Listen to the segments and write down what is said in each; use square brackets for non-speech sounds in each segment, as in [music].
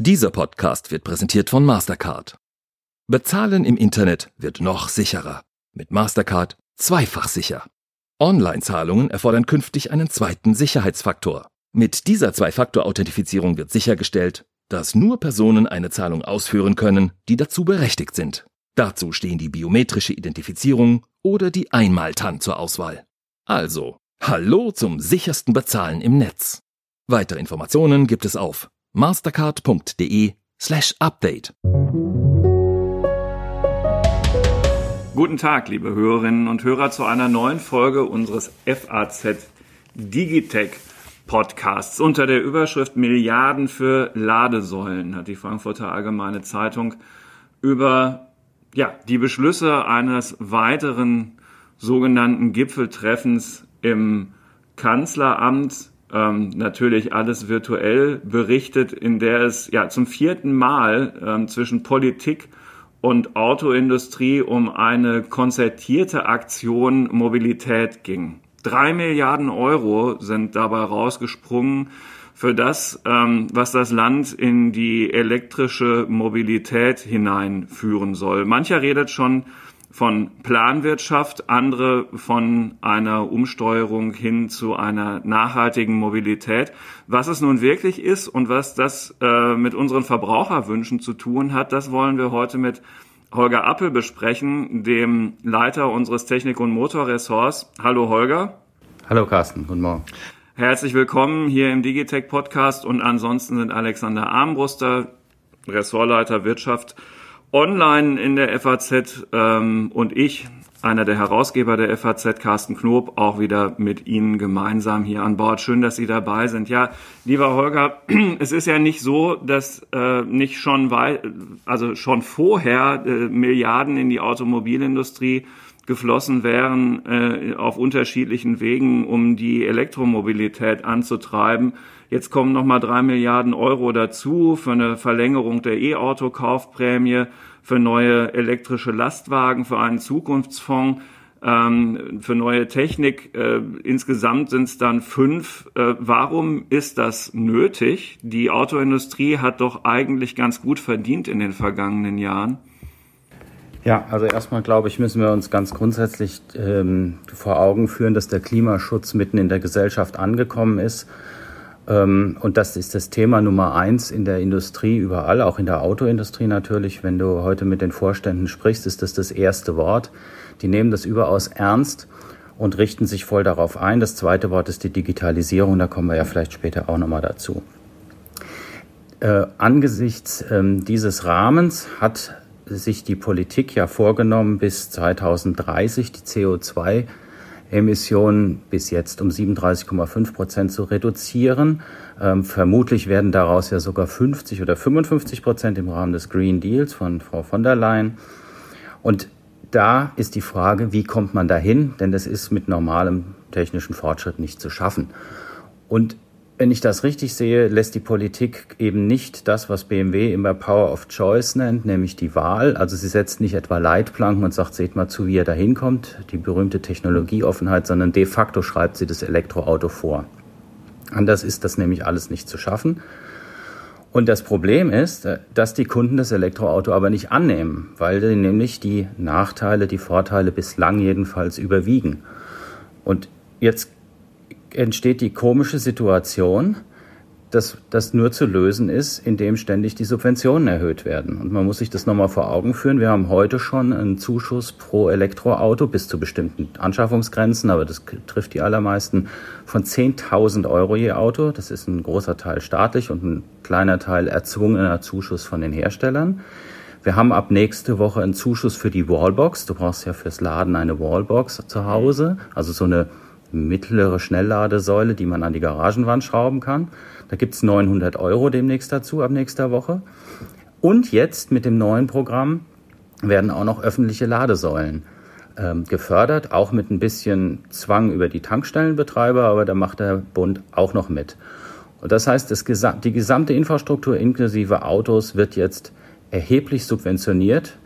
Dieser Podcast wird präsentiert von Mastercard. Bezahlen im Internet wird noch sicherer. Mit Mastercard zweifach sicher. Online-Zahlungen erfordern künftig einen zweiten Sicherheitsfaktor. Mit dieser Zwei-Faktor-Authentifizierung wird sichergestellt, dass nur Personen eine Zahlung ausführen können, die dazu berechtigt sind. Dazu stehen die biometrische Identifizierung oder die Einmaltan zur Auswahl. Also, hallo zum sichersten Bezahlen im Netz. Weitere Informationen gibt es auf mastercard.de slash update. Guten Tag, liebe Hörerinnen und Hörer, zu einer neuen Folge unseres FAZ Digitech Podcasts. Unter der Überschrift Milliarden für Ladesäulen hat die Frankfurter Allgemeine Zeitung über ja, die Beschlüsse eines weiteren sogenannten Gipfeltreffens im Kanzleramt ähm, natürlich alles virtuell berichtet, in der es ja zum vierten Mal ähm, zwischen Politik und Autoindustrie um eine konzertierte Aktion Mobilität ging. Drei Milliarden Euro sind dabei rausgesprungen für das, ähm, was das Land in die elektrische Mobilität hineinführen soll. Mancher redet schon von Planwirtschaft, andere von einer Umsteuerung hin zu einer nachhaltigen Mobilität. Was es nun wirklich ist und was das äh, mit unseren Verbraucherwünschen zu tun hat, das wollen wir heute mit Holger Appel besprechen, dem Leiter unseres Technik- und Motorressorts. Hallo Holger. Hallo Carsten, guten Morgen. Herzlich willkommen hier im Digitech Podcast und ansonsten sind Alexander Armbruster, Ressortleiter Wirtschaft online in der FAZ ähm, und ich, einer der Herausgeber der FAZ, Carsten Knob, auch wieder mit Ihnen gemeinsam hier an Bord. Schön, dass Sie dabei sind. Ja, lieber Holger, [clears throat] es ist ja nicht so, dass äh, nicht schon weit, also schon vorher äh, Milliarden in die Automobilindustrie geflossen wären äh, auf unterschiedlichen Wegen, um die Elektromobilität anzutreiben. Jetzt kommen nochmal drei Milliarden Euro dazu für eine Verlängerung der E-Auto-Kaufprämie, für neue elektrische Lastwagen, für einen Zukunftsfonds, ähm, für neue Technik. Äh, insgesamt sind es dann fünf. Äh, warum ist das nötig? Die Autoindustrie hat doch eigentlich ganz gut verdient in den vergangenen Jahren. Ja, also erstmal glaube ich, müssen wir uns ganz grundsätzlich ähm, vor Augen führen, dass der Klimaschutz mitten in der Gesellschaft angekommen ist und das ist das Thema Nummer eins in der Industrie überall, auch in der Autoindustrie natürlich. Wenn du heute mit den Vorständen sprichst, ist das das erste Wort. Die nehmen das überaus ernst und richten sich voll darauf ein. Das zweite Wort ist die Digitalisierung. Da kommen wir ja vielleicht später auch nochmal dazu. Äh, angesichts ähm, dieses Rahmens hat sich die Politik ja vorgenommen, bis 2030 die CO2 Emissionen bis jetzt um 37,5 Prozent zu reduzieren. Ähm, vermutlich werden daraus ja sogar 50 oder 55 Prozent im Rahmen des Green Deals von Frau von der Leyen. Und da ist die Frage, wie kommt man dahin? Denn das ist mit normalem technischen Fortschritt nicht zu schaffen. Und wenn ich das richtig sehe, lässt die Politik eben nicht das, was BMW immer Power of Choice nennt, nämlich die Wahl. Also sie setzt nicht etwa Leitplanken und sagt, seht mal zu, wie ihr da hinkommt, die berühmte Technologieoffenheit, sondern de facto schreibt sie das Elektroauto vor. Anders ist das nämlich alles nicht zu schaffen. Und das Problem ist, dass die Kunden das Elektroauto aber nicht annehmen, weil nämlich die Nachteile, die Vorteile bislang jedenfalls überwiegen. Und jetzt entsteht die komische Situation, dass das nur zu lösen ist, indem ständig die Subventionen erhöht werden. Und man muss sich das nochmal vor Augen führen. Wir haben heute schon einen Zuschuss pro Elektroauto bis zu bestimmten Anschaffungsgrenzen, aber das trifft die allermeisten von 10.000 Euro je Auto. Das ist ein großer Teil staatlich und ein kleiner Teil erzwungener Zuschuss von den Herstellern. Wir haben ab nächste Woche einen Zuschuss für die Wallbox. Du brauchst ja fürs Laden eine Wallbox zu Hause, also so eine mittlere Schnellladesäule, die man an die Garagenwand schrauben kann. Da gibt's 900 Euro demnächst dazu ab nächster Woche. Und jetzt mit dem neuen Programm werden auch noch öffentliche Ladesäulen ähm, gefördert, auch mit ein bisschen Zwang über die Tankstellenbetreiber, aber da macht der Bund auch noch mit. Und das heißt, das, die gesamte Infrastruktur inklusive Autos wird jetzt erheblich subventioniert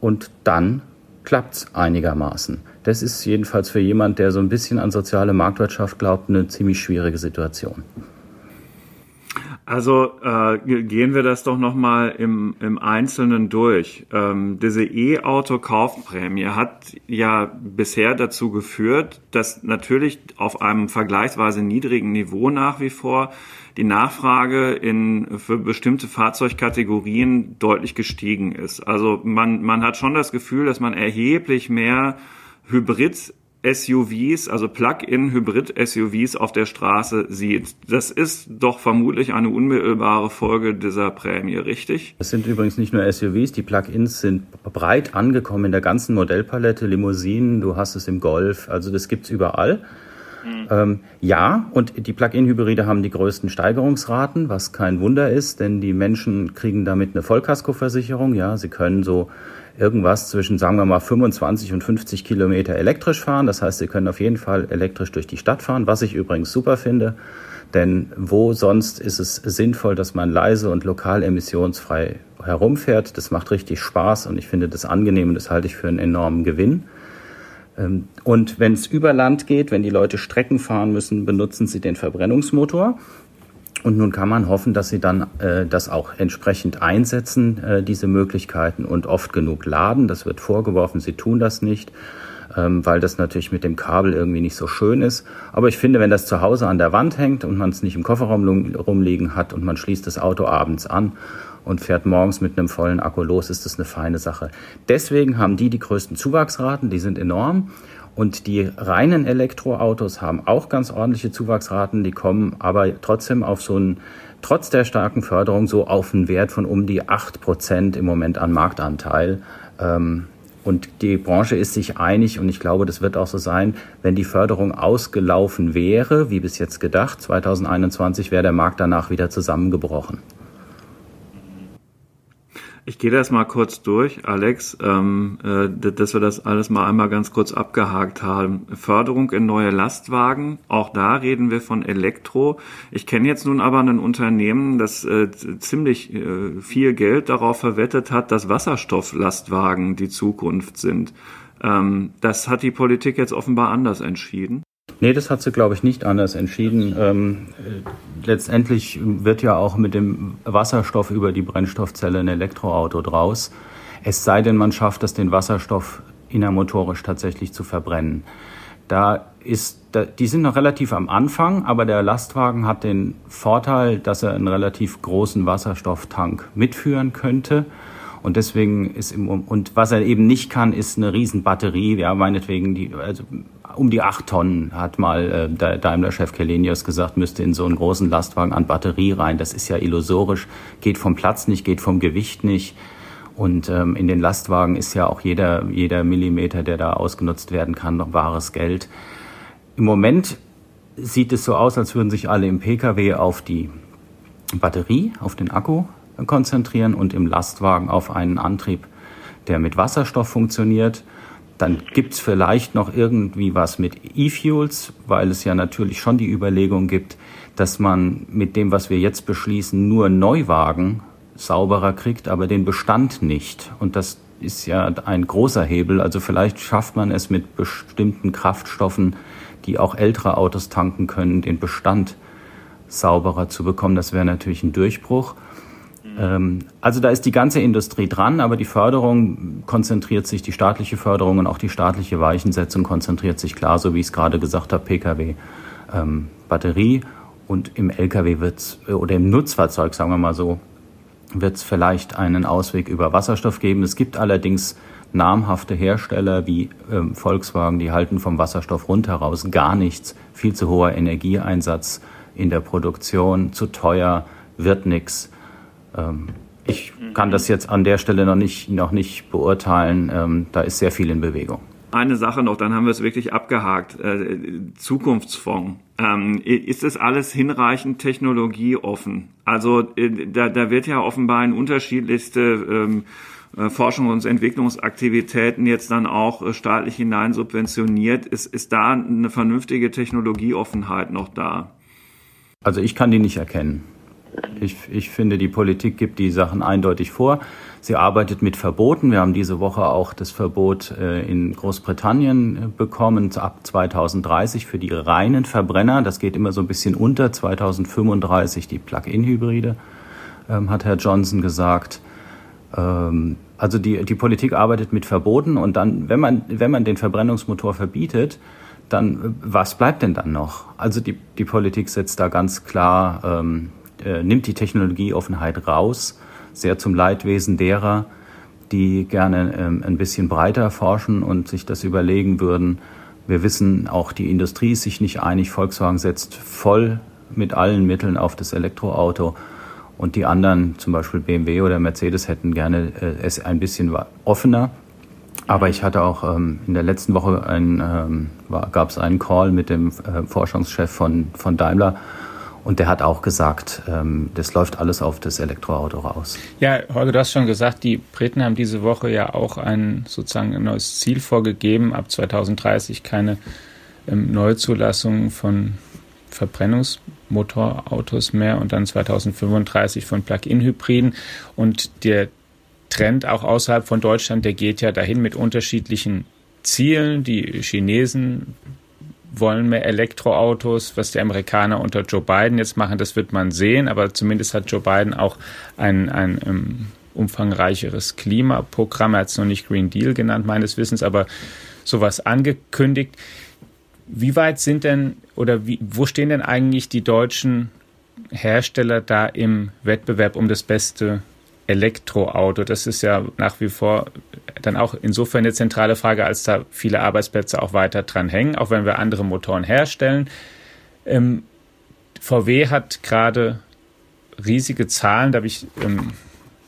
und dann klappt's einigermaßen. Das ist jedenfalls für jemand, der so ein bisschen an soziale Marktwirtschaft glaubt, eine ziemlich schwierige Situation. Also äh, gehen wir das doch nochmal im, im Einzelnen durch. Ähm, diese E-Auto-Kaufprämie hat ja bisher dazu geführt, dass natürlich auf einem vergleichsweise niedrigen Niveau nach wie vor die Nachfrage in, für bestimmte Fahrzeugkategorien deutlich gestiegen ist. Also man, man hat schon das Gefühl, dass man erheblich mehr Hybrid SUVs, also Plug-in-Hybrid-SUVs auf der Straße sieht. Das ist doch vermutlich eine unmittelbare Folge dieser Prämie, richtig? Es sind übrigens nicht nur SUVs, die Plug-ins sind breit angekommen in der ganzen Modellpalette, Limousinen, du hast es im Golf, also das gibt's überall. Mhm. Ähm, ja, und die Plug-in-Hybride haben die größten Steigerungsraten, was kein Wunder ist, denn die Menschen kriegen damit eine Vollkaskoversicherung. Ja, sie können so irgendwas zwischen, sagen wir mal, 25 und 50 Kilometer elektrisch fahren. Das heißt, Sie können auf jeden Fall elektrisch durch die Stadt fahren, was ich übrigens super finde. Denn wo sonst ist es sinnvoll, dass man leise und lokal emissionsfrei herumfährt? Das macht richtig Spaß und ich finde das angenehm und das halte ich für einen enormen Gewinn. Ähm, und wenn es über Land geht, wenn die Leute Strecken fahren müssen, benutzen sie den Verbrennungsmotor. Und nun kann man hoffen, dass sie dann äh, das auch entsprechend einsetzen, äh, diese Möglichkeiten und oft genug laden. Das wird vorgeworfen, sie tun das nicht, ähm, weil das natürlich mit dem Kabel irgendwie nicht so schön ist. Aber ich finde, wenn das zu Hause an der Wand hängt und man es nicht im Kofferraum rumliegen hat und man schließt das Auto abends an und fährt morgens mit einem vollen Akku los, ist das eine feine Sache. Deswegen haben die die größten Zuwachsraten, die sind enorm. Und die reinen Elektroautos haben auch ganz ordentliche Zuwachsraten, die kommen aber trotzdem auf so einen, trotz der starken Förderung, so auf einen Wert von um die acht Prozent im Moment an Marktanteil. Ähm, und die Branche ist sich einig und ich glaube, das wird auch so sein, wenn die Förderung ausgelaufen wäre, wie bis jetzt gedacht, 2021 wäre der Markt danach wieder zusammengebrochen. Ich gehe das mal kurz durch, Alex, ähm, äh, dass wir das alles mal einmal ganz kurz abgehakt haben. Förderung in neue Lastwagen, auch da reden wir von Elektro. Ich kenne jetzt nun aber ein Unternehmen, das äh, ziemlich äh, viel Geld darauf verwettet hat, dass Wasserstofflastwagen die Zukunft sind. Ähm, das hat die Politik jetzt offenbar anders entschieden. Nee, das hat sie, glaube ich, nicht anders entschieden. Ähm, letztendlich wird ja auch mit dem Wasserstoff über die Brennstoffzelle ein Elektroauto draus. Es sei denn, man schafft es, den Wasserstoff innermotorisch tatsächlich zu verbrennen. Da ist, da, die sind noch relativ am Anfang, aber der Lastwagen hat den Vorteil, dass er einen relativ großen Wasserstofftank mitführen könnte. Und deswegen ist im, und was er eben nicht kann, ist eine riesen Batterie, ja, meinetwegen die, also um die acht Tonnen, hat mal äh, Daimler-Chef Kelenius gesagt, müsste in so einen großen Lastwagen an Batterie rein. Das ist ja illusorisch, geht vom Platz nicht, geht vom Gewicht nicht. Und ähm, in den Lastwagen ist ja auch jeder, jeder Millimeter, der da ausgenutzt werden kann, noch wahres Geld. Im Moment sieht es so aus, als würden sich alle im Pkw auf die Batterie, auf den Akku konzentrieren und im Lastwagen auf einen Antrieb, der mit Wasserstoff funktioniert. Dann gibt's vielleicht noch irgendwie was mit E-Fuels, weil es ja natürlich schon die Überlegung gibt, dass man mit dem, was wir jetzt beschließen, nur Neuwagen sauberer kriegt, aber den Bestand nicht. Und das ist ja ein großer Hebel. Also vielleicht schafft man es mit bestimmten Kraftstoffen, die auch ältere Autos tanken können, den Bestand sauberer zu bekommen. Das wäre natürlich ein Durchbruch. Ähm, also da ist die ganze Industrie dran, aber die Förderung konzentriert sich, die staatliche Förderung und auch die staatliche Weichensetzung konzentriert sich klar, so wie ich es gerade gesagt habe, Pkw, ähm, Batterie und im Lkw wird äh, oder im Nutzfahrzeug, sagen wir mal so, wird es vielleicht einen Ausweg über Wasserstoff geben. Es gibt allerdings namhafte Hersteller wie ähm, Volkswagen, die halten vom Wasserstoff rundheraus gar nichts. Viel zu hoher Energieeinsatz in der Produktion, zu teuer, wird nichts. Ähm, ich kann das jetzt an der Stelle noch nicht, noch nicht beurteilen. Ähm, da ist sehr viel in Bewegung. Eine Sache noch, dann haben wir es wirklich abgehakt. Äh, Zukunftsfonds. Ähm, ist das alles hinreichend technologieoffen? Also äh, da, da wird ja offenbar in unterschiedlichste äh, Forschung und Entwicklungsaktivitäten jetzt dann auch staatlich hinein subventioniert. Ist, ist da eine vernünftige Technologieoffenheit noch da? Also ich kann die nicht erkennen. Ich, ich finde, die Politik gibt die Sachen eindeutig vor. Sie arbeitet mit Verboten. Wir haben diese Woche auch das Verbot äh, in Großbritannien äh, bekommen ab 2030 für die reinen Verbrenner. Das geht immer so ein bisschen unter. 2035 die Plug-in-Hybride, ähm, hat Herr Johnson gesagt. Ähm, also die, die Politik arbeitet mit Verboten und dann, wenn man, wenn man den Verbrennungsmotor verbietet, dann was bleibt denn dann noch? Also die, die Politik setzt da ganz klar, ähm, äh, nimmt die Technologieoffenheit raus sehr zum Leidwesen derer, die gerne ähm, ein bisschen breiter forschen und sich das überlegen würden. Wir wissen, auch die Industrie ist sich nicht einig. Volkswagen setzt voll mit allen Mitteln auf das Elektroauto. Und die anderen, zum Beispiel BMW oder Mercedes, hätten gerne äh, es ein bisschen offener. Aber ich hatte auch ähm, in der letzten Woche ein, ähm, gab es einen Call mit dem äh, Forschungschef von, von Daimler und der hat auch gesagt, ähm, das läuft alles auf das Elektroauto raus. Ja, Holger, du hast schon gesagt, die Briten haben diese Woche ja auch ein sozusagen ein neues Ziel vorgegeben, ab 2030 keine ähm, Neuzulassung von Verbrennungsmotorautos mehr und dann 2035 von Plug-in-Hybriden. Und der Trend auch außerhalb von Deutschland, der geht ja dahin mit unterschiedlichen Zielen. Die Chinesen wollen mehr Elektroautos, was die Amerikaner unter Joe Biden jetzt machen, das wird man sehen, aber zumindest hat Joe Biden auch ein, ein um, ähm, umfangreicheres Klimaprogramm, er hat es noch nicht Green Deal genannt, meines Wissens, aber sowas angekündigt. Wie weit sind denn oder wie, wo stehen denn eigentlich die deutschen Hersteller da im Wettbewerb um das beste Elektroauto? Das ist ja nach wie vor dann auch insofern eine zentrale Frage, als da viele Arbeitsplätze auch weiter dran hängen, auch wenn wir andere Motoren herstellen. Ähm, VW hat gerade riesige Zahlen, da habe ich ähm,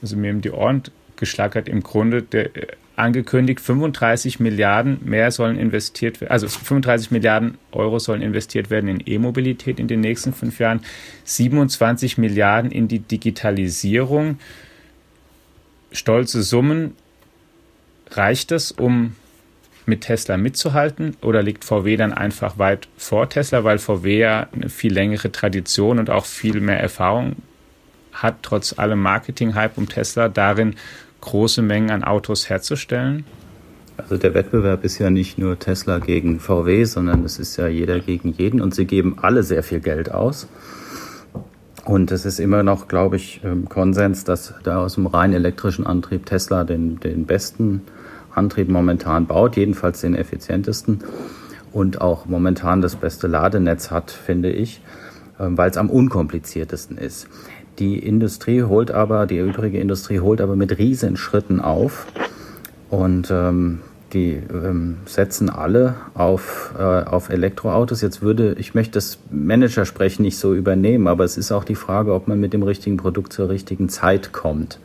also mir die Ohren geschlagert, im Grunde der, äh, angekündigt, 35 Milliarden mehr sollen investiert werden, also 35 Milliarden Euro sollen investiert werden in E-Mobilität in den nächsten fünf Jahren, 27 Milliarden in die Digitalisierung. Stolze Summen, Reicht es, um mit Tesla mitzuhalten oder liegt VW dann einfach weit vor Tesla, weil VW ja eine viel längere Tradition und auch viel mehr Erfahrung hat, trotz allem Marketing-Hype um Tesla, darin große Mengen an Autos herzustellen? Also der Wettbewerb ist ja nicht nur Tesla gegen VW, sondern es ist ja jeder gegen jeden und sie geben alle sehr viel Geld aus. Und es ist immer noch, glaube ich, ähm, Konsens, dass da aus dem rein elektrischen Antrieb Tesla den, den besten Antrieb momentan baut, jedenfalls den effizientesten und auch momentan das beste Ladenetz hat, finde ich, ähm, weil es am unkompliziertesten ist. Die Industrie holt aber, die übrige Industrie holt aber mit riesen Schritten auf und ähm, die ähm, setzen alle auf, äh, auf Elektroautos. Jetzt würde, ich möchte das Managersprechen nicht so übernehmen, aber es ist auch die Frage, ob man mit dem richtigen Produkt zur richtigen Zeit kommt.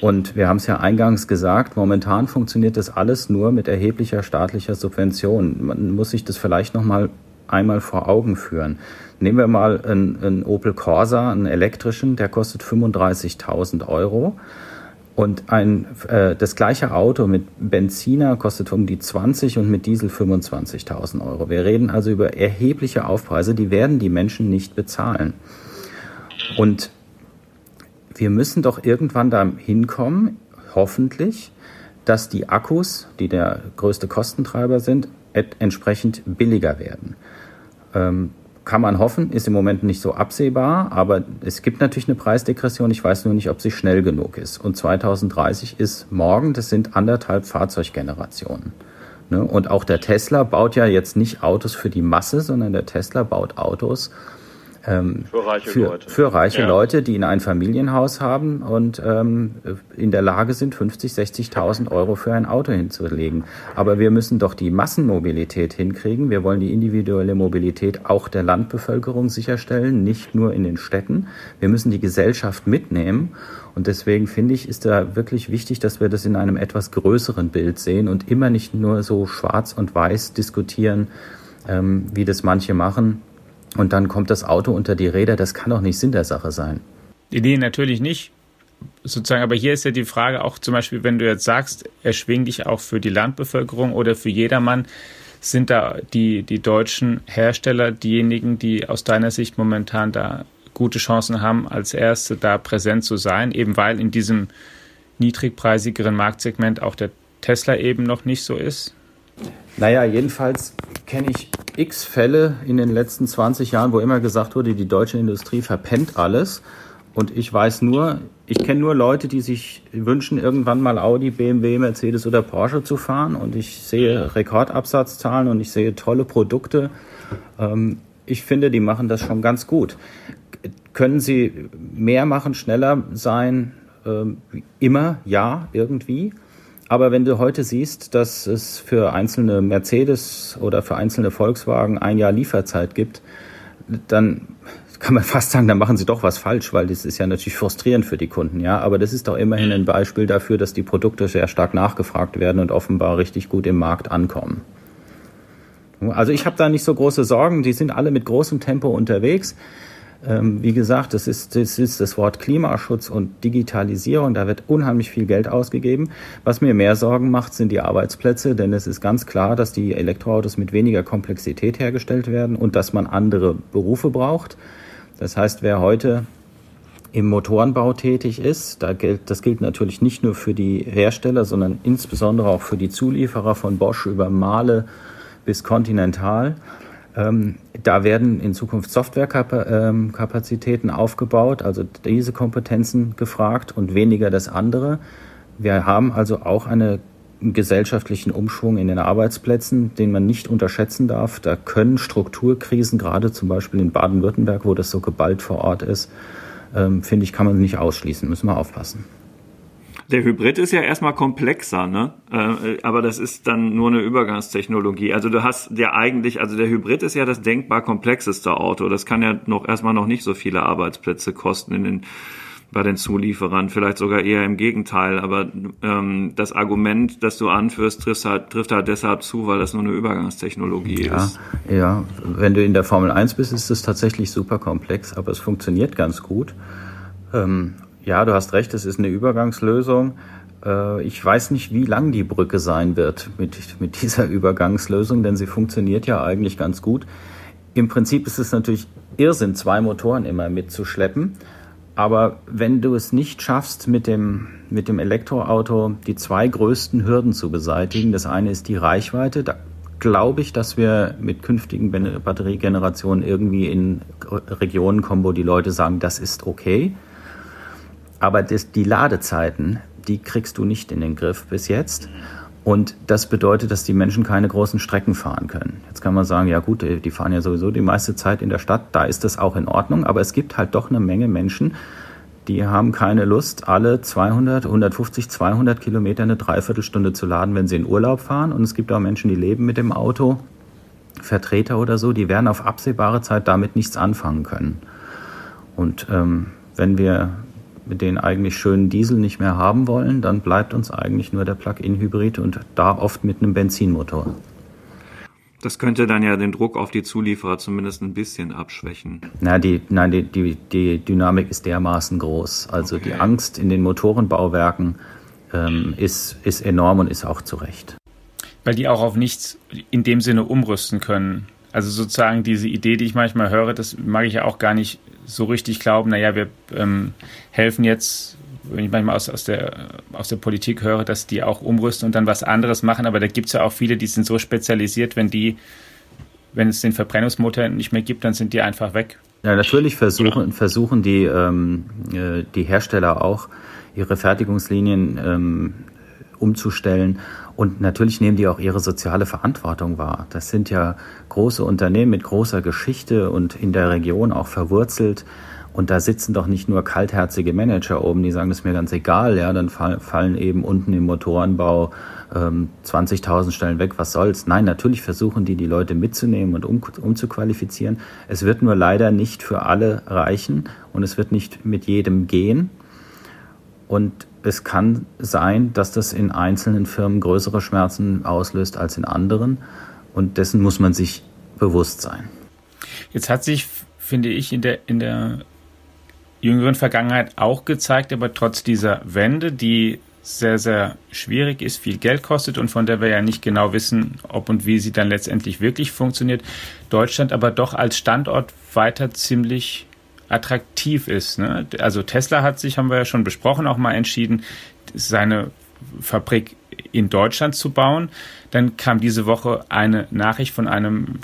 Und wir haben es ja eingangs gesagt, momentan funktioniert das alles nur mit erheblicher staatlicher Subvention. Man muss sich das vielleicht noch mal einmal vor Augen führen. Nehmen wir mal einen, einen Opel Corsa, einen elektrischen, der kostet 35.000 Euro. Und ein, äh, das gleiche Auto mit Benziner kostet um die 20 und mit Diesel 25.000 Euro. Wir reden also über erhebliche Aufpreise, die werden die Menschen nicht bezahlen. Und wir müssen doch irgendwann da hinkommen, hoffentlich, dass die Akkus, die der größte Kostentreiber sind, entsprechend billiger werden. Ähm, kann man hoffen, ist im Moment nicht so absehbar, aber es gibt natürlich eine Preisdegression. Ich weiß nur nicht, ob sie schnell genug ist. Und 2030 ist morgen, das sind anderthalb Fahrzeuggenerationen. Ne? Und auch der Tesla baut ja jetzt nicht Autos für die Masse, sondern der Tesla baut Autos ähm, für reiche, für, Leute. Für reiche ja. Leute, die in ein Familienhaus haben und ähm, in der Lage sind, 50, 60.000 Euro für ein Auto hinzulegen. Aber wir müssen doch die Massenmobilität hinkriegen. Wir wollen die individuelle Mobilität auch der Landbevölkerung sicherstellen, nicht nur in den Städten. Wir müssen die Gesellschaft mitnehmen. Und deswegen finde ich, ist da wirklich wichtig, dass wir das in einem etwas größeren Bild sehen und immer nicht nur so schwarz und weiß diskutieren, ähm, wie das manche machen und dann kommt das Auto unter die Räder. Das kann doch nicht Sinn der Sache sein. Nee, natürlich nicht. Sozusagen, aber hier ist ja die Frage auch zum Beispiel, wenn du jetzt sagst, erschwing dich auch für die Landbevölkerung oder für jedermann, sind da die, die deutschen Hersteller diejenigen, die aus deiner Sicht momentan da gute Chancen haben, als Erste da präsent zu sein, eben weil in diesem niedrigpreisigeren Marktsegment auch der Tesla eben noch nicht so ist? Naja, jedenfalls kenne ich x Fälle in den letzten 20 Jahren, wo immer gesagt wurde, die deutsche Industrie verpennt alles. Und ich weiß nur, ich kenne nur Leute, die sich wünschen, irgendwann mal Audi, BMW, Mercedes oder Porsche zu fahren. Und ich sehe Rekordabsatzzahlen und ich sehe tolle Produkte. Ähm, ich finde, die machen das schon ganz gut. Können sie mehr machen, schneller sein? Ähm, immer, ja, irgendwie. Aber wenn du heute siehst, dass es für einzelne Mercedes oder für einzelne Volkswagen ein Jahr Lieferzeit gibt, dann kann man [laughs] fast sagen, dann machen sie doch was falsch, weil das ist ja natürlich frustrierend für die Kunden, ja. Aber das ist doch immerhin ein Beispiel dafür, dass die Produkte sehr stark nachgefragt werden und offenbar richtig gut im Markt ankommen. Also ich habe da nicht so große Sorgen. Die sind alle mit großem Tempo unterwegs. Ähm, wie gesagt, das ist, das ist das Wort Klimaschutz und Digitalisierung. Da wird unheimlich viel Geld ausgegeben. Was mir mehr Sorgen macht, sind die Arbeitsplätze, denn es ist ganz klar, dass die Elektroautos mit weniger Komplexität hergestellt werden und dass man andere Berufe braucht. Das heißt, wer heute im Motorenbau tätig ist, da gilt, das gilt natürlich nicht nur für die Hersteller, sondern insbesondere auch für die Zulieferer von Bosch über Mahle bis Continental. Ähm, da werden in Zukunft Softwarekapazitäten aufgebaut, also diese Kompetenzen gefragt und weniger das andere. Wir haben also auch einen gesellschaftlichen Umschwung in den Arbeitsplätzen, den man nicht unterschätzen darf. Da können Strukturkrisen, gerade zum Beispiel in Baden-Württemberg, wo das so geballt vor Ort ist, ähm, finde ich, kann man nicht ausschließen. Müssen wir aufpassen. Der Hybrid ist ja erstmal komplexer, ne? Äh, aber das ist dann nur eine Übergangstechnologie. Also du hast ja eigentlich, also der Hybrid ist ja das denkbar komplexeste Auto. Das kann ja noch erstmal noch nicht so viele Arbeitsplätze kosten in den bei den Zulieferern, vielleicht sogar eher im Gegenteil. Aber ähm, das Argument, das du anführst, trifft halt, trifft halt deshalb zu, weil das nur eine Übergangstechnologie ja, ist. Ja, wenn du in der Formel 1 bist, ist es tatsächlich super komplex, aber es funktioniert ganz gut. Ähm, ja, du hast recht, es ist eine Übergangslösung. Äh, ich weiß nicht, wie lang die Brücke sein wird mit, mit [laughs] dieser Übergangslösung, denn sie funktioniert ja eigentlich ganz gut. Im Prinzip ist es natürlich Irrsinn, zwei Motoren immer mitzuschleppen. Aber wenn du es nicht schaffst, mit dem, mit dem Elektroauto die zwei größten Hürden zu beseitigen, das eine ist die Reichweite, da glaube ich, dass wir mit künftigen Batteriegenerationen irgendwie in Regionen kommen, wo die Leute sagen, das ist okay. Aber das, die Ladezeiten, die kriegst du nicht in den Griff bis jetzt. Und das bedeutet, dass die Menschen keine großen Strecken fahren können. Jetzt kann man sagen, ja gut, die fahren ja sowieso die meiste Zeit in der Stadt, da ist das auch in Ordnung. Aber es gibt halt doch eine Menge Menschen, die haben keine Lust, alle 200, 150, 200 Kilometer eine Dreiviertelstunde zu laden, wenn sie in Urlaub fahren. Und es gibt auch Menschen, die leben mit dem Auto, Vertreter oder so, die werden auf absehbare Zeit damit nichts anfangen können. Und ähm, wenn wir den eigentlich schönen Diesel nicht mehr haben wollen, dann bleibt uns eigentlich nur der Plug-in-Hybrid und da oft mit einem Benzinmotor. Das könnte dann ja den Druck auf die Zulieferer zumindest ein bisschen abschwächen. Na, die, nein, die, die, die Dynamik ist dermaßen groß. Also okay. die Angst in den Motorenbauwerken ähm, ist, ist enorm und ist auch zu Recht. Weil die auch auf nichts in dem Sinne umrüsten können. Also sozusagen diese Idee, die ich manchmal höre, das mag ich ja auch gar nicht so richtig glauben, naja, wir ähm, helfen jetzt, wenn ich manchmal aus, aus, der, aus der Politik höre, dass die auch umrüsten und dann was anderes machen, aber da gibt es ja auch viele, die sind so spezialisiert, wenn die, wenn es den Verbrennungsmotor nicht mehr gibt, dann sind die einfach weg. Ja, natürlich versuchen, versuchen die, ähm, äh, die Hersteller auch, ihre Fertigungslinien ähm, umzustellen. Und natürlich nehmen die auch ihre soziale Verantwortung wahr. Das sind ja große Unternehmen mit großer Geschichte und in der Region auch verwurzelt. Und da sitzen doch nicht nur kaltherzige Manager oben, die sagen, das ist mir ganz egal, ja, dann fallen eben unten im Motorenbau ähm, 20.000 Stellen weg, was soll's. Nein, natürlich versuchen die, die Leute mitzunehmen und um, umzuqualifizieren. Es wird nur leider nicht für alle reichen und es wird nicht mit jedem gehen. Und es kann sein, dass das in einzelnen Firmen größere Schmerzen auslöst als in anderen. Und dessen muss man sich bewusst sein. Jetzt hat sich, finde ich, in der, in der jüngeren Vergangenheit auch gezeigt, aber trotz dieser Wende, die sehr, sehr schwierig ist, viel Geld kostet und von der wir ja nicht genau wissen, ob und wie sie dann letztendlich wirklich funktioniert, Deutschland aber doch als Standort weiter ziemlich attraktiv ist. Ne? Also Tesla hat sich, haben wir ja schon besprochen, auch mal entschieden, seine Fabrik in Deutschland zu bauen. Dann kam diese Woche eine Nachricht von einem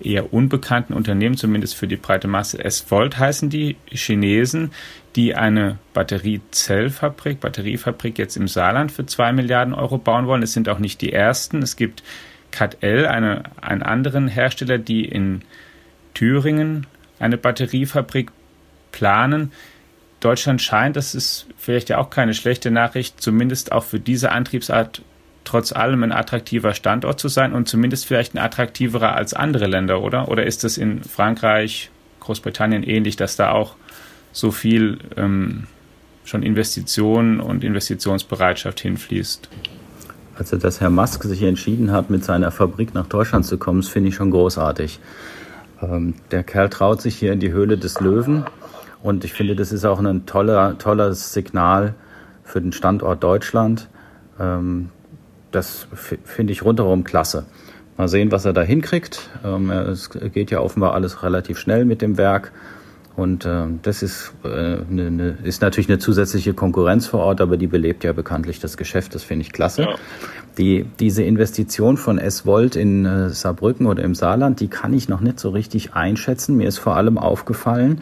eher unbekannten Unternehmen, zumindest für die breite Masse. S-Volt heißen die Chinesen, die eine Batteriezellfabrik, Batteriefabrik jetzt im Saarland für zwei Milliarden Euro bauen wollen. Es sind auch nicht die ersten. Es gibt CATL, eine, einen anderen Hersteller, die in Thüringen eine Batteriefabrik planen. Deutschland scheint, das ist vielleicht ja auch keine schlechte Nachricht, zumindest auch für diese Antriebsart trotz allem ein attraktiver Standort zu sein und zumindest vielleicht ein attraktiverer als andere Länder, oder? Oder ist es in Frankreich, Großbritannien ähnlich, dass da auch so viel ähm, schon Investitionen und Investitionsbereitschaft hinfließt? Also, dass Herr Musk sich entschieden hat, mit seiner Fabrik nach Deutschland zu kommen, das finde ich schon großartig. Ähm, der Kerl traut sich hier in die Höhle des Löwen und ich finde, das ist auch ein toller, tolles Signal für den Standort Deutschland. Ähm, das finde ich rundherum klasse. Mal sehen, was er da hinkriegt. Ähm, es geht ja offenbar alles relativ schnell mit dem Werk. Und äh, das ist, äh, ne, ne, ist natürlich eine zusätzliche Konkurrenz vor Ort, aber die belebt ja bekanntlich das Geschäft. Das finde ich klasse. Ja. Die, diese Investition von S-Volt in äh, Saarbrücken oder im Saarland, die kann ich noch nicht so richtig einschätzen. Mir ist vor allem aufgefallen,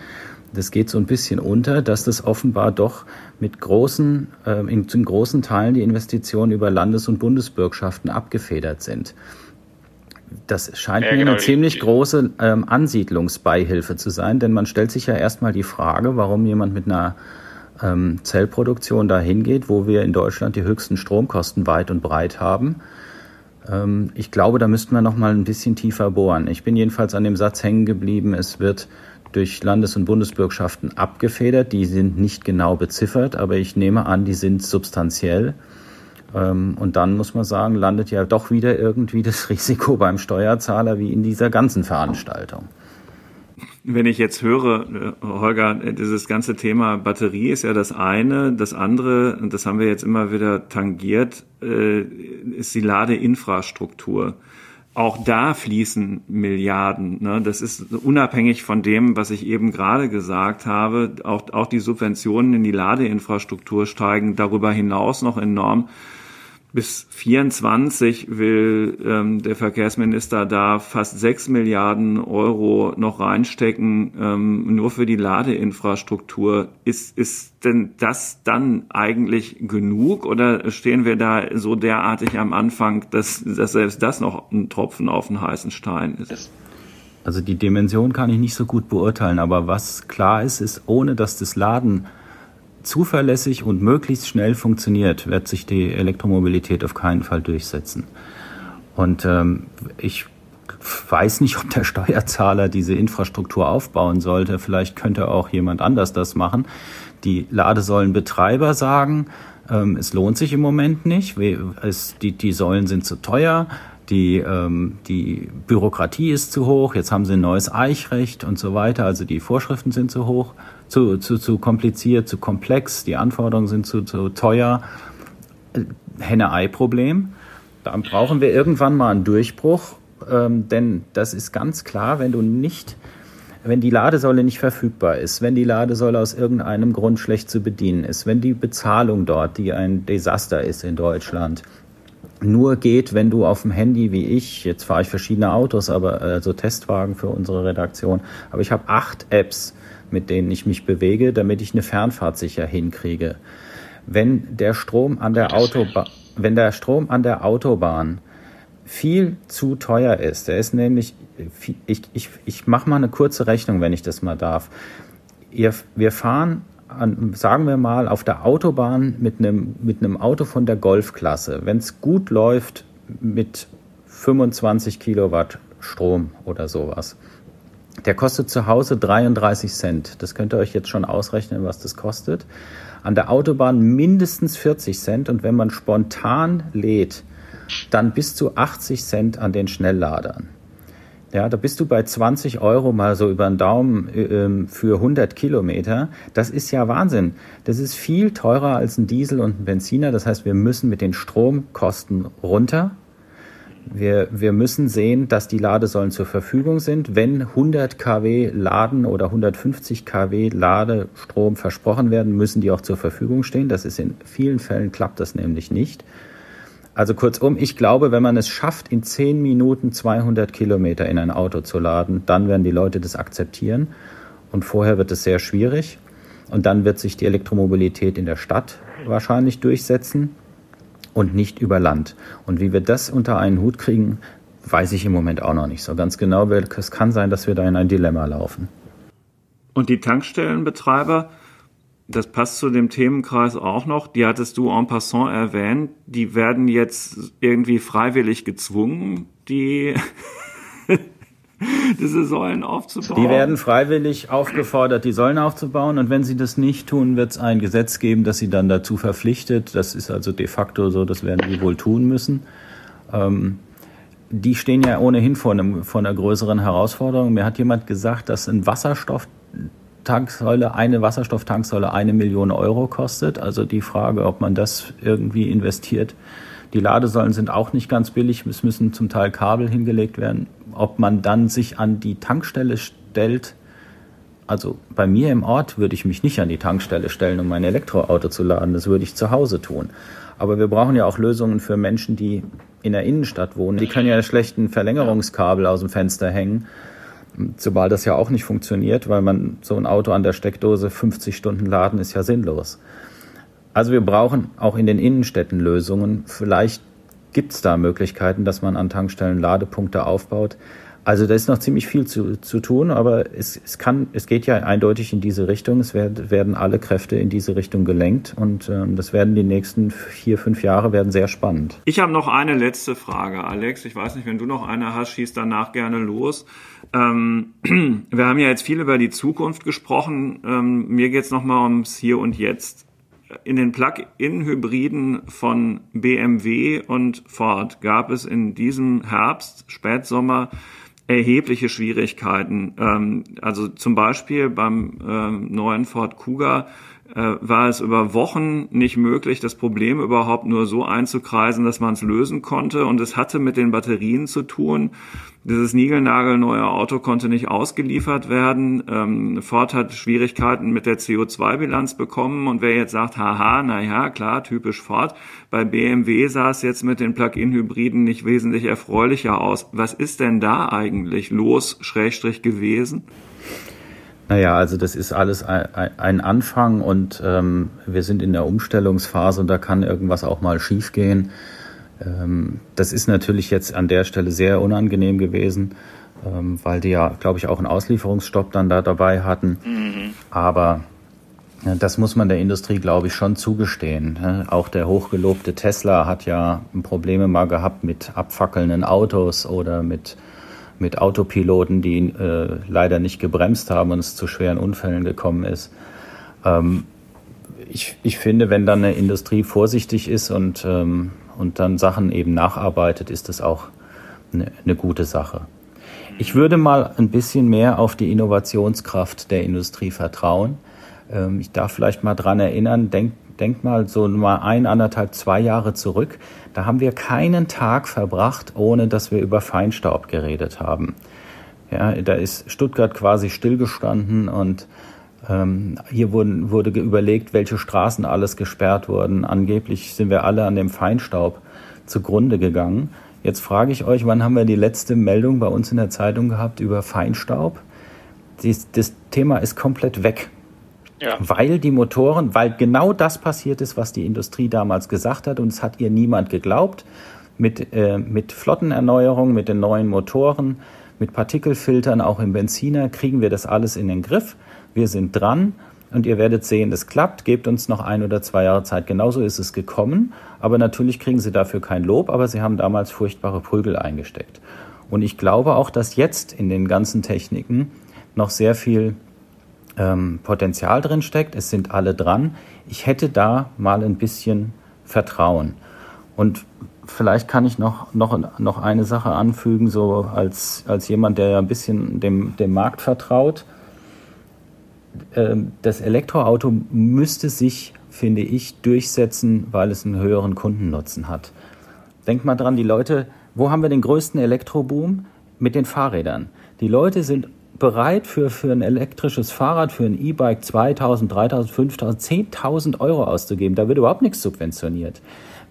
das geht so ein bisschen unter, dass das offenbar doch mit großen, äh, in, in großen Teilen die Investitionen über Landes- und Bundesbürgschaften abgefedert sind. Das scheint ja, mir genau, eine ziemlich große ähm, Ansiedlungsbeihilfe zu sein, denn man stellt sich ja erstmal die Frage, warum jemand mit einer ähm, Zellproduktion dahin geht, wo wir in Deutschland die höchsten Stromkosten weit und breit haben. Ähm, ich glaube, da müssten wir noch mal ein bisschen tiefer bohren. Ich bin jedenfalls an dem Satz hängen geblieben, es wird durch Landes- und Bundesbürgschaften abgefedert. Die sind nicht genau beziffert, aber ich nehme an, die sind substanziell. Ähm, und dann muss man sagen, landet ja doch wieder irgendwie das [laughs] Risiko beim Steuerzahler wie in dieser ganzen Veranstaltung. Wenn ich jetzt höre, äh, Holger, dieses ganze Thema Batterie ist ja das eine. Das andere, und das haben wir jetzt immer wieder tangiert, äh, ist die Ladeinfrastruktur auch da fließen Milliarden. Ne? Das ist unabhängig von dem, was ich eben gerade gesagt habe. Auch, auch die Subventionen in die Ladeinfrastruktur steigen darüber hinaus noch enorm. Bis 24 will ähm, der Verkehrsminister da fast sechs Milliarden Euro noch reinstecken, ähm, nur für die Ladeinfrastruktur. Ist, ist denn das dann eigentlich genug oder stehen wir da so derartig am Anfang, dass, dass selbst das noch ein Tropfen auf den heißen Stein ist? Also die Dimension kann ich nicht so gut beurteilen, aber was klar ist, ist, ohne dass das Laden zuverlässig und möglichst schnell funktioniert, wird sich die Elektromobilität auf keinen Fall durchsetzen. Und ähm, ich weiß nicht, ob der Steuerzahler diese Infrastruktur aufbauen sollte. Vielleicht könnte auch jemand anders das machen. Die Ladesäulenbetreiber sagen, ähm, es lohnt sich im Moment nicht. Es, die, die Säulen sind zu teuer. Die, ähm, die Bürokratie ist zu hoch. Jetzt haben sie ein neues Eichrecht und so weiter. Also die Vorschriften sind zu hoch zu, zu, zu kompliziert, zu komplex, die Anforderungen sind zu, zu teuer. Henne-Ei-Problem. Dann brauchen wir irgendwann mal einen Durchbruch, ähm, denn das ist ganz klar, wenn du nicht, wenn die Ladesäule nicht verfügbar ist, wenn die Ladesäule aus irgendeinem Grund schlecht zu bedienen ist, wenn die Bezahlung dort, die ein Desaster ist in Deutschland, nur geht, wenn du auf dem Handy wie ich, jetzt fahre ich verschiedene Autos, aber äh, so Testwagen für unsere Redaktion, aber ich habe acht Apps mit denen ich mich bewege, damit ich eine Fernfahrt sicher hinkriege. Wenn der Strom an der Autobahn, wenn der Strom an der Autobahn viel zu teuer ist, der ist nämlich, ich, ich, ich mache mal eine kurze Rechnung, wenn ich das mal darf. Ihr, wir fahren an, sagen wir mal, auf der Autobahn mit einem, mit einem Auto von der Golfklasse, wenn es gut läuft, mit 25 Kilowatt Strom oder sowas. Der kostet zu Hause 33 Cent. Das könnt ihr euch jetzt schon ausrechnen, was das kostet. An der Autobahn mindestens 40 Cent und wenn man spontan lädt, dann bis zu 80 Cent an den Schnellladern. Ja, da bist du bei 20 Euro mal so über den Daumen äh, für 100 Kilometer. Das ist ja Wahnsinn. Das ist viel teurer als ein Diesel und ein Benziner. Das heißt, wir müssen mit den Stromkosten runter. Wir, wir müssen sehen, dass die Ladesäulen zur Verfügung sind. Wenn 100 kW Laden oder 150 kW Ladestrom versprochen werden, müssen die auch zur Verfügung stehen. Das ist in vielen Fällen klappt das nämlich nicht. Also kurzum, ich glaube, wenn man es schafft, in 10 Minuten 200 Kilometer in ein Auto zu laden, dann werden die Leute das akzeptieren. Und vorher wird es sehr schwierig. Und dann wird sich die Elektromobilität in der Stadt wahrscheinlich durchsetzen und nicht über Land. Und wie wir das unter einen Hut kriegen, weiß ich im Moment auch noch nicht so ganz genau. Es kann sein, dass wir da in ein Dilemma laufen. Und die Tankstellenbetreiber, das passt zu dem Themenkreis auch noch, die hattest du en passant erwähnt, die werden jetzt irgendwie freiwillig gezwungen, die [laughs] diese Säulen aufzubauen. Die werden freiwillig aufgefordert, die Säulen aufzubauen. Und wenn sie das nicht tun, wird es ein Gesetz geben, das sie dann dazu verpflichtet. Das ist also de facto so, das werden sie wohl tun müssen. Ähm, die stehen ja ohnehin vor, einem, vor einer größeren Herausforderung. Mir hat jemand gesagt, dass ein Wasserstofftanksäule, eine Wasserstofftanksäule eine Million Euro kostet. Also die Frage, ob man das irgendwie investiert, die Ladesäulen sind auch nicht ganz billig. Es müssen zum Teil Kabel hingelegt werden. Ob man dann sich an die Tankstelle stellt, also bei mir im Ort würde ich mich nicht an die Tankstelle stellen, um mein Elektroauto zu laden. Das würde ich zu Hause tun. Aber wir brauchen ja auch Lösungen für Menschen, die in der Innenstadt wohnen. Die können ja schlecht ein Verlängerungskabel aus dem Fenster hängen. Zumal das ja auch nicht funktioniert, weil man so ein Auto an der Steckdose 50 Stunden laden ist ja sinnlos. Also wir brauchen auch in den Innenstädten Lösungen. Vielleicht gibt es da Möglichkeiten, dass man an Tankstellen Ladepunkte aufbaut. Also da ist noch ziemlich viel zu, zu tun, aber es, es, kann, es geht ja eindeutig in diese Richtung. Es werd, werden alle Kräfte in diese Richtung gelenkt und ähm, das werden die nächsten vier, fünf Jahre werden sehr spannend. Ich habe noch eine letzte Frage, Alex. Ich weiß nicht, wenn du noch eine hast, schieß danach gerne los. Ähm, [clears throat] wir haben ja jetzt viel über die Zukunft gesprochen. Ähm, mir geht es nochmal ums Hier und Jetzt in den Plug-in-Hybriden von BMW und Ford gab es in diesem Herbst, Spätsommer erhebliche Schwierigkeiten. Ähm, also zum Beispiel beim ähm, neuen Ford Kuga äh, war es über Wochen nicht möglich, das Problem überhaupt nur so einzukreisen, dass man es lösen konnte. Und es hatte mit den Batterien zu tun. Dieses niegelnagelneue Auto konnte nicht ausgeliefert werden. Ähm, Ford hat Schwierigkeiten mit der CO2-Bilanz bekommen. Und wer jetzt sagt, haha, na ja, klar, typisch Ford. Bei BMW sah es jetzt mit den Plug-in-Hybriden nicht wesentlich erfreulicher aus. Was ist denn da eigentlich los, Schrägstrich gewesen? Naja, also das ist alles ein Anfang und ähm, wir sind in der Umstellungsphase und da kann irgendwas auch mal schiefgehen. Ähm, das ist natürlich jetzt an der Stelle sehr unangenehm gewesen, ähm, weil die ja, glaube ich, auch einen Auslieferungsstopp dann da dabei hatten. Mhm. Aber ja, das muss man der Industrie, glaube ich, schon zugestehen. Ne? Auch der hochgelobte Tesla hat ja Probleme mal gehabt mit abfackelnden Autos oder mit mit Autopiloten, die äh, leider nicht gebremst haben und es zu schweren Unfällen gekommen ist. Ähm, ich, ich finde, wenn dann eine Industrie vorsichtig ist und, ähm, und dann Sachen eben nacharbeitet, ist das auch eine, eine gute Sache. Ich würde mal ein bisschen mehr auf die Innovationskraft der Industrie vertrauen. Ähm, ich darf vielleicht mal dran erinnern, denkt denk mal so mal ein, anderthalb, zwei Jahre zurück. Da haben wir keinen Tag verbracht, ohne dass wir über Feinstaub geredet haben. Ja, da ist Stuttgart quasi stillgestanden und ähm, hier wurden, wurde überlegt, welche Straßen alles gesperrt wurden. Angeblich sind wir alle an dem Feinstaub zugrunde gegangen. Jetzt frage ich euch, wann haben wir die letzte Meldung bei uns in der Zeitung gehabt über Feinstaub? Das Thema ist komplett weg. Ja. Weil die Motoren, weil genau das passiert ist, was die Industrie damals gesagt hat und es hat ihr niemand geglaubt. Mit, äh, mit Flottenerneuerung, mit den neuen Motoren, mit Partikelfiltern, auch im Benziner, kriegen wir das alles in den Griff. Wir sind dran und ihr werdet sehen, es klappt. Gebt uns noch ein oder zwei Jahre Zeit. Genauso ist es gekommen. Aber natürlich kriegen sie dafür kein Lob, aber sie haben damals furchtbare Prügel eingesteckt. Und ich glaube auch, dass jetzt in den ganzen Techniken noch sehr viel ähm, Potenzial drin steckt. Es sind alle dran. Ich hätte da mal ein bisschen Vertrauen. Und vielleicht kann ich noch, noch, noch eine Sache anfügen, so als, als jemand, der ja ein bisschen dem, dem Markt vertraut. Ähm, das Elektroauto müsste sich, finde ich, durchsetzen, weil es einen höheren Kundennutzen hat. Denkt mal dran, die Leute Wo haben wir den größten Elektroboom? Mit den Fahrrädern. Die Leute sind bereit für, für ein elektrisches Fahrrad, für ein E-Bike 2000, 3000, 5000, 10.000 Euro auszugeben. Da wird überhaupt nichts subventioniert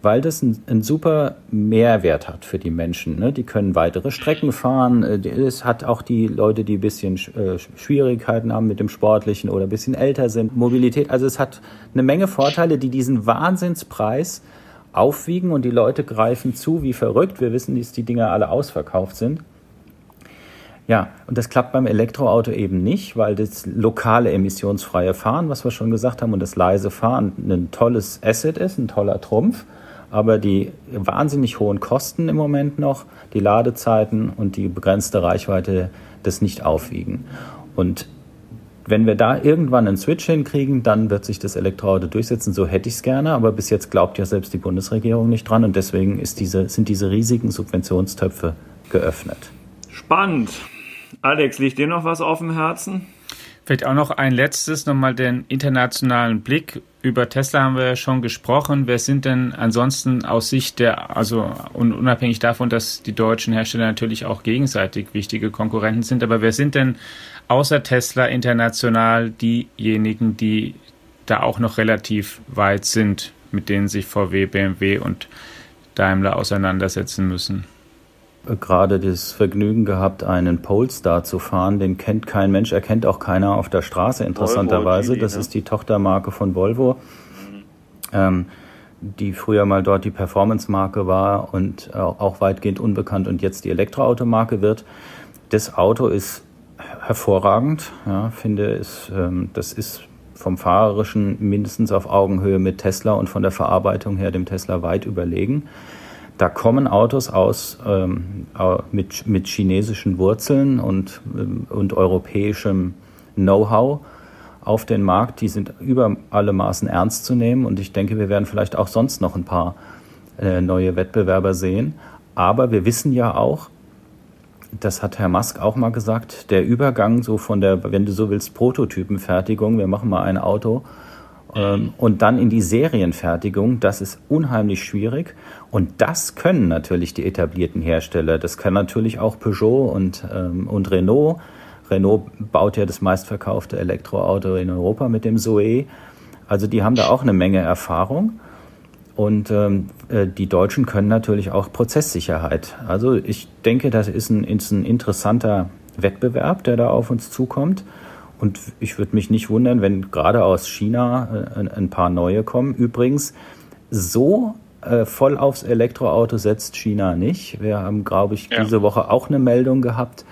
weil das einen super Mehrwert hat für die Menschen. Ne? Die können weitere Strecken fahren. Äh, es hat auch die Leute, die ein bisschen äh, Schwierigkeiten haben mit dem Sportlichen oder ein bisschen älter sind, Mobilität. Also es hat eine Menge Vorteile, die diesen Wahnsinnspreis aufwiegen und die Leute greifen zu wie verrückt. Wir wissen, dass die Dinger alle ausverkauft sind. Ja, und das klappt beim Elektroauto eben nicht, weil das lokale emissionsfreie Fahren, was wir schon gesagt haben, und das leise Fahren ein tolles Asset ist, ein toller Trumpf aber die wahnsinnig hohen Kosten im Moment noch, die Ladezeiten und die begrenzte Reichweite das nicht aufwiegen. Und wenn wir da irgendwann einen Switch hinkriegen, dann wird sich das Elektroauto durchsetzen. So hätte ich es gerne, aber bis jetzt glaubt ja selbst die Bundesregierung nicht dran und deswegen diese, sind diese riesigen Subventionstöpfe geöffnet. Spannend. Alex, liegt dir noch was auf dem Herzen? Vielleicht auch noch ein letztes, nochmal den internationalen Blick. Über Tesla haben wir ja schon gesprochen. Wer sind denn ansonsten aus Sicht der, also unabhängig davon, dass die deutschen Hersteller natürlich auch gegenseitig wichtige Konkurrenten sind, aber wer sind denn außer Tesla international diejenigen, die da auch noch relativ weit sind, mit denen sich VW, BMW und Daimler auseinandersetzen müssen? Gerade das Vergnügen gehabt, einen Polestar zu fahren. Den kennt kein Mensch, er kennt auch keiner auf der Straße, interessanterweise. Das ne? ist die Tochtermarke von Volvo, mhm. ähm, die früher mal dort die Performance-Marke war und auch weitgehend unbekannt und jetzt die Elektroautomarke wird. Das Auto ist hervorragend, ja, finde es, ähm, das ist vom Fahrerischen mindestens auf Augenhöhe mit Tesla und von der Verarbeitung her dem Tesla weit überlegen. Da kommen Autos aus ähm, mit, mit chinesischen Wurzeln und, ähm, und europäischem Know-how auf den Markt. Die sind über alle Maßen ernst zu nehmen und ich denke, wir werden vielleicht auch sonst noch ein paar äh, neue Wettbewerber sehen. Aber wir wissen ja auch, das hat Herr Musk auch mal gesagt, der Übergang so von der, wenn du so willst, Prototypenfertigung, wir machen mal ein Auto, ähm, und dann in die Serienfertigung, das ist unheimlich schwierig. Und das können natürlich die etablierten Hersteller. Das kann natürlich auch Peugeot und, ähm, und Renault. Renault baut ja das meistverkaufte Elektroauto in Europa mit dem Zoe. Also die haben da auch eine Menge Erfahrung. Und ähm, äh, die Deutschen können natürlich auch Prozesssicherheit. Also ich denke, das ist ein, ist ein interessanter Wettbewerb, der da auf uns zukommt. Und ich würde mich nicht wundern, wenn gerade aus China äh, ein paar neue kommen. Übrigens, so äh, voll aufs Elektroauto setzt China nicht. Wir haben, glaube ich, ja. diese Woche auch eine Meldung gehabt,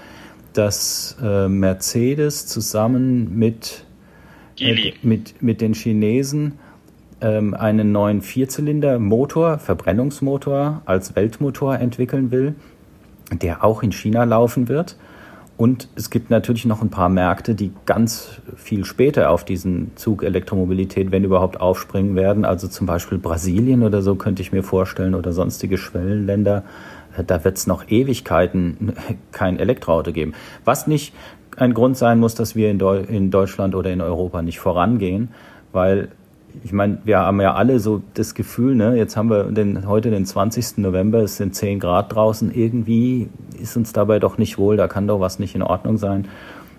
dass äh, Mercedes zusammen mit, äh, mit, mit den Chinesen ähm, einen neuen Vierzylinder-Motor, Verbrennungsmotor als Weltmotor entwickeln will, der auch in China laufen wird. Und es gibt natürlich noch ein paar Märkte, die ganz viel später auf diesen Zug Elektromobilität, wenn überhaupt, aufspringen werden. Also zum Beispiel Brasilien oder so könnte ich mir vorstellen oder sonstige Schwellenländer. Äh, da wird es noch Ewigkeiten [laughs] kein Elektroauto geben. Was nicht ein Grund sein muss, dass wir in, Deu in Deutschland oder in Europa nicht vorangehen, weil ich meine, wir haben ja alle so das Gefühl, ne, jetzt haben wir den, heute den 20. November, es sind 10 Grad draußen, irgendwie ist uns dabei doch nicht wohl, da kann doch was nicht in Ordnung sein.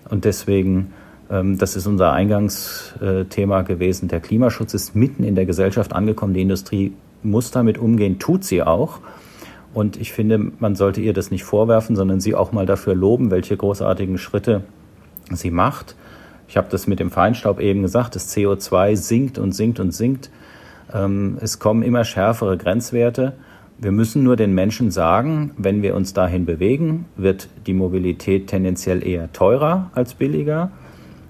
Und deswegen, ähm, das ist unser Eingangsthema gewesen, der Klimaschutz ist mitten in der Gesellschaft angekommen, die Industrie muss damit umgehen, tut sie auch. Und ich finde, man sollte ihr das nicht vorwerfen, sondern sie auch mal dafür loben, welche großartigen Schritte sie macht. Ich habe das mit dem Feinstaub eben gesagt, das CO2 sinkt und sinkt und sinkt. Ähm, es kommen immer schärfere Grenzwerte. Wir müssen nur den Menschen sagen, wenn wir uns dahin bewegen, wird die Mobilität tendenziell eher teurer als billiger.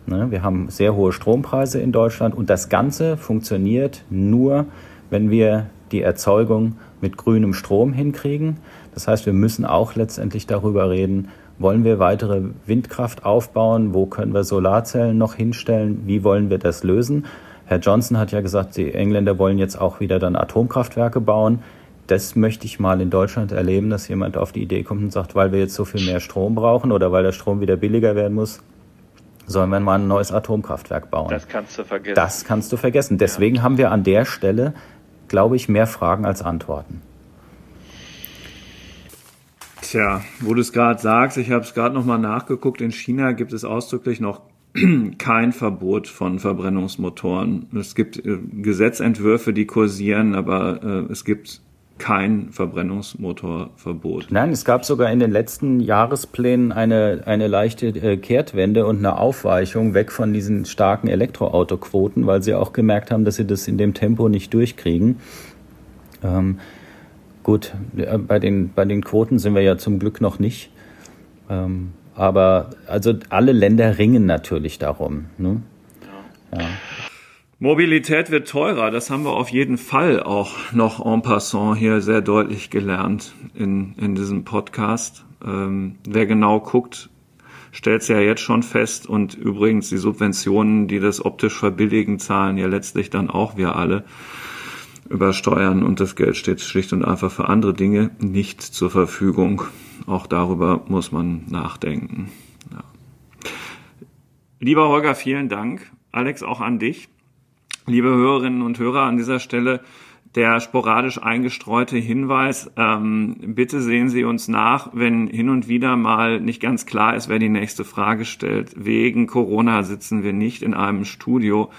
Ne, wir haben sehr hohe Strompreise in Deutschland und das Ganze funktioniert nur, wenn wir die Erzeugung mit grünem Strom hinkriegen. Das heißt, wir müssen auch letztendlich darüber reden, wollen wir weitere Windkraft aufbauen? Wo können wir Solarzellen noch hinstellen? Wie wollen wir das lösen? Herr Johnson hat ja gesagt, die Engländer wollen jetzt auch wieder dann Atomkraftwerke bauen. Das möchte ich mal in Deutschland erleben, dass jemand auf die Idee kommt und sagt, weil wir jetzt so viel mehr Strom brauchen oder weil der Strom wieder billiger werden muss, sollen wir mal ein neues Atomkraftwerk bauen. Das kannst du vergessen. Das kannst du vergessen. Deswegen ja. haben wir an der Stelle, glaube ich, mehr Fragen als Antworten. Tja, wo du es gerade sagst, ich habe es gerade nochmal nachgeguckt, in China gibt es ausdrücklich noch [clears throat] kein Verbot von Verbrennungsmotoren. Es gibt äh, Gesetzentwürfe, die kursieren, aber äh, es gibt kein Verbrennungsmotorverbot. Nein, es gab sogar in den letzten Jahresplänen eine, eine leichte äh, Kehrtwende und eine Aufweichung weg von diesen starken Elektroautoquoten, weil sie auch gemerkt haben, dass sie das in dem Tempo nicht durchkriegen. Ähm, gut, bei den, bei den Quoten sind wir ja zum Glück noch nicht. Ähm, aber also alle Länder ringen natürlich darum. Ne? Ja. ja. Mobilität wird teurer, das haben wir auf jeden Fall auch noch en passant hier sehr deutlich gelernt in, in diesem Podcast. Ähm, wer genau guckt, stellt es ja jetzt schon fest und übrigens die Subventionen, die das optisch verbilligen, zahlen ja letztlich dann auch wir alle über Steuern und das Geld steht schlicht und einfach für andere Dinge nicht zur Verfügung. Auch darüber muss man nachdenken. Ja. Lieber Holger, vielen Dank. Alex, auch an dich. Liebe Hörerinnen und Hörer, an dieser Stelle der sporadisch eingestreute Hinweis, ähm, bitte sehen Sie uns nach, wenn hin und wieder mal nicht ganz klar ist, wer die nächste Frage stellt. Wegen Corona sitzen wir nicht in einem Studio.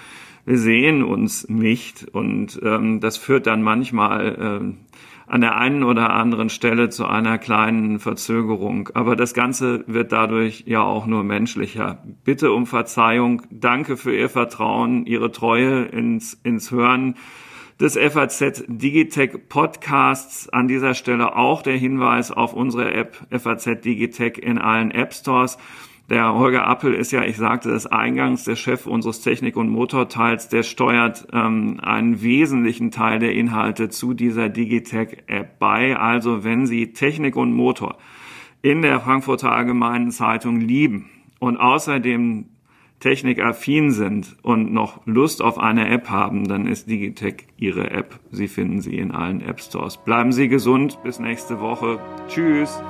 Sehen uns nicht und ähm, das führt dann manchmal ähm, an der einen oder anderen Stelle zu einer kleinen Verzögerung. Aber das Ganze wird dadurch ja auch nur menschlicher. Bitte um Verzeihung. Danke für Ihr Vertrauen, Ihre Treue ins, ins Hören des FAZ Digitech Podcasts. An dieser Stelle auch der Hinweis auf unsere App FAZ Digitech in allen App Stores. Der Holger Appel ist ja, ich sagte es eingangs, der Chef unseres Technik- und Motorteils, der steuert ähm, einen wesentlichen Teil der Inhalte zu dieser Digitech-App bei. Also wenn Sie Technik und Motor in der Frankfurter Allgemeinen Zeitung lieben und außerdem technikaffin sind und noch Lust auf eine App haben, dann ist Digitech Ihre App. Sie finden sie in allen App Stores. Bleiben Sie gesund. Bis nächste Woche. Tschüss.